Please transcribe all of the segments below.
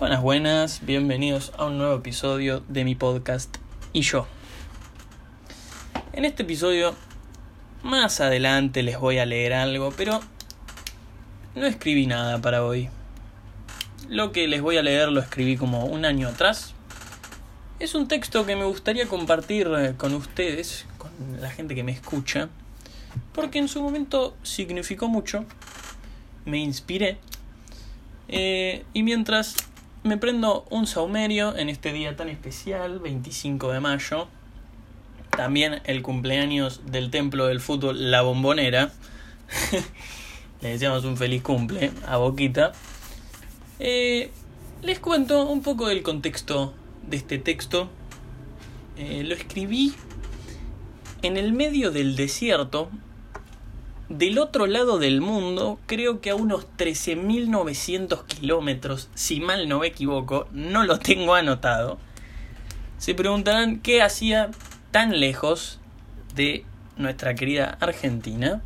Buenas, buenas, bienvenidos a un nuevo episodio de mi podcast y yo. En este episodio, más adelante les voy a leer algo, pero no escribí nada para hoy. Lo que les voy a leer lo escribí como un año atrás. Es un texto que me gustaría compartir eh, con ustedes, con la gente que me escucha, porque en su momento significó mucho, me inspiré, eh, y mientras me prendo un saumerio en este día tan especial, 25 de mayo. También el cumpleaños del templo del fútbol La Bombonera. Le deseamos un feliz cumple a Boquita. Eh, les cuento un poco del contexto de este texto. Eh, lo escribí en el medio del desierto, del otro lado del mundo, creo que a unos 13.900 kilómetros, si mal no me equivoco, no lo tengo anotado, se preguntarán qué hacía tan lejos de nuestra querida Argentina.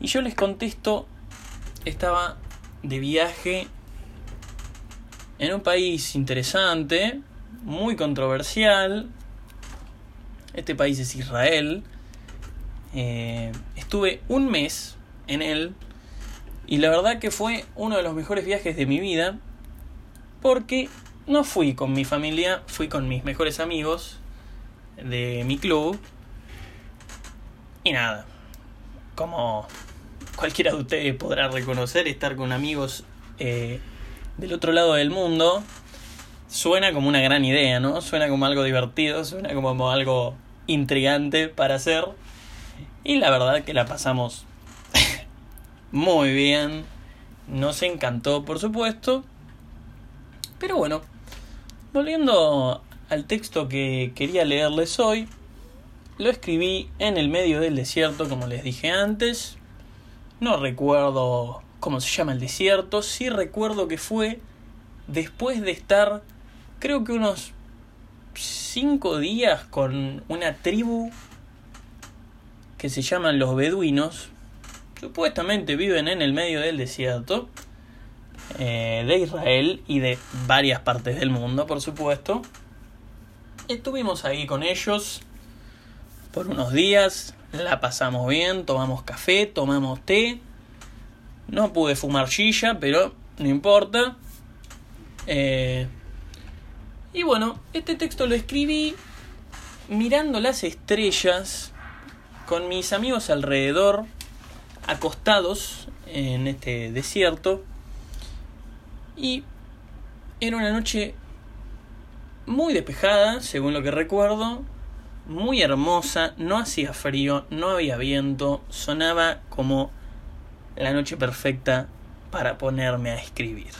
Y yo les contesto, estaba de viaje en un país interesante, muy controversial. Este país es Israel. Eh, estuve un mes en él y la verdad que fue uno de los mejores viajes de mi vida porque no fui con mi familia, fui con mis mejores amigos de mi club y nada, como cualquiera de ustedes podrá reconocer, estar con amigos eh, del otro lado del mundo suena como una gran idea, ¿no? Suena como algo divertido, suena como algo intrigante para hacer. Y la verdad que la pasamos muy bien. Nos encantó, por supuesto. Pero bueno, volviendo al texto que quería leerles hoy, lo escribí en el medio del desierto, como les dije antes. No recuerdo cómo se llama el desierto, sí recuerdo que fue después de estar, creo que unos cinco días con una tribu que se llaman los beduinos, supuestamente viven en el medio del desierto eh, de Israel y de varias partes del mundo, por supuesto. Estuvimos ahí con ellos por unos días, la pasamos bien, tomamos café, tomamos té. No pude fumar silla, pero no importa. Eh, y bueno, este texto lo escribí mirando las estrellas con mis amigos alrededor, acostados en este desierto. Y era una noche muy despejada, según lo que recuerdo, muy hermosa, no hacía frío, no había viento, sonaba como la noche perfecta para ponerme a escribir.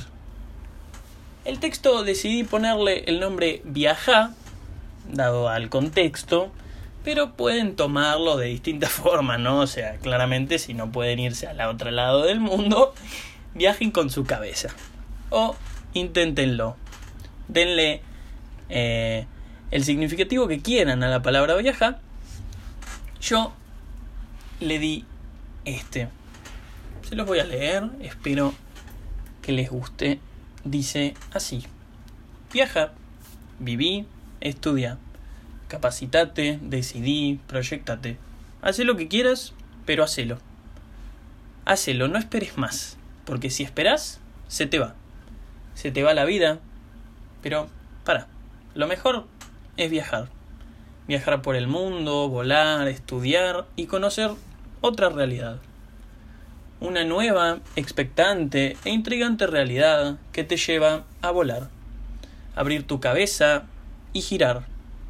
El texto decidí ponerle el nombre Viaja, dado al contexto, pero pueden tomarlo de distintas formas, ¿no? O sea, claramente si no pueden irse al otro lado del mundo, viajen con su cabeza. O inténtenlo. Denle eh, el significativo que quieran a la palabra viaja. Yo le di este. Se los voy a leer, espero que les guste. Dice así. Viaja, viví, estudia capacitate, decidí, proyectate. Haz lo que quieras, pero hacelo. Hacelo, no esperes más, porque si esperas, se te va. Se te va la vida, pero para, lo mejor es viajar. Viajar por el mundo, volar, estudiar y conocer otra realidad. Una nueva, expectante e intrigante realidad que te lleva a volar. Abrir tu cabeza y girar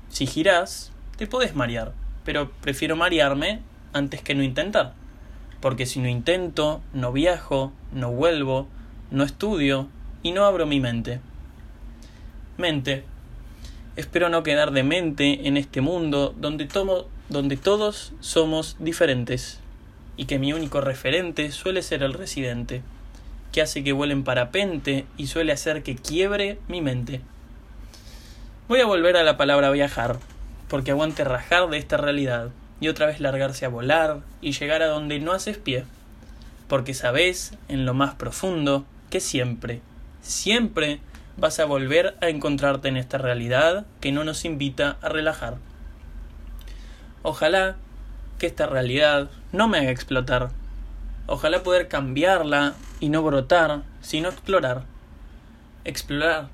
si girás, te podés marear, pero prefiero marearme antes que no intentar. Porque si no intento, no viajo, no vuelvo, no estudio y no abro mi mente. Mente. Espero no quedar de mente en este mundo donde, donde todos somos diferentes y que mi único referente suele ser el residente, que hace que vuelen parapente y suele hacer que quiebre mi mente. Voy a volver a la palabra viajar, porque aguante rajar de esta realidad y otra vez largarse a volar y llegar a donde no haces pie, porque sabes en lo más profundo que siempre, siempre vas a volver a encontrarte en esta realidad que no nos invita a relajar. Ojalá que esta realidad no me haga explotar. Ojalá poder cambiarla y no brotar, sino explorar. Explorar.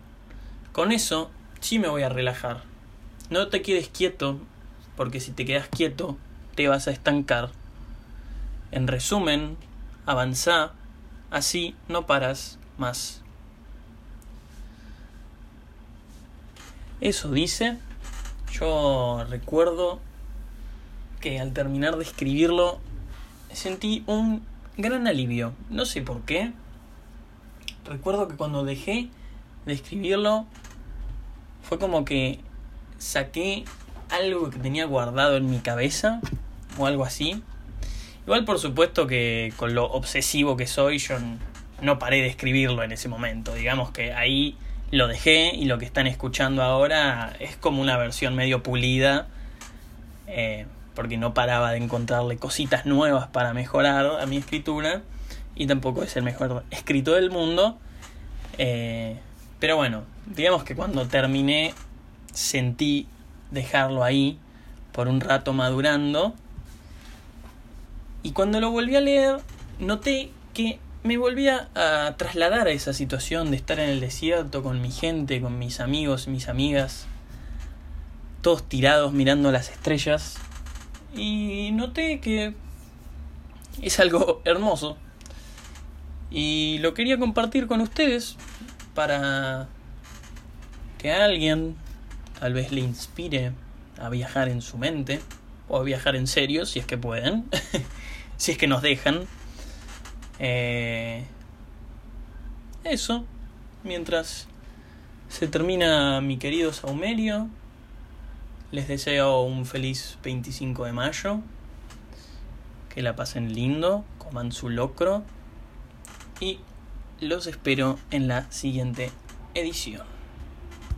Con eso sí me voy a relajar. No te quedes quieto, porque si te quedas quieto te vas a estancar. En resumen, avanza, así no paras más. Eso dice, yo recuerdo que al terminar de escribirlo sentí un gran alivio. No sé por qué. Recuerdo que cuando dejé de escribirlo fue como que saqué algo que tenía guardado en mi cabeza o algo así. Igual por supuesto que con lo obsesivo que soy yo no paré de escribirlo en ese momento. Digamos que ahí lo dejé y lo que están escuchando ahora es como una versión medio pulida. Eh, porque no paraba de encontrarle cositas nuevas para mejorar a mi escritura. Y tampoco es el mejor escrito del mundo. Eh, pero bueno, digamos que cuando terminé sentí dejarlo ahí por un rato madurando y cuando lo volví a leer, noté que me volvía a trasladar a esa situación de estar en el desierto con mi gente, con mis amigos, mis amigas, todos tirados mirando las estrellas. Y noté que es algo hermoso. Y lo quería compartir con ustedes para que alguien tal vez le inspire a viajar en su mente o a viajar en serio si es que pueden. si es que nos dejan. Eh, eso, mientras se termina mi querido Saumerio, les deseo un feliz 25 de mayo, que la pasen lindo, coman su locro y los espero en la siguiente edición.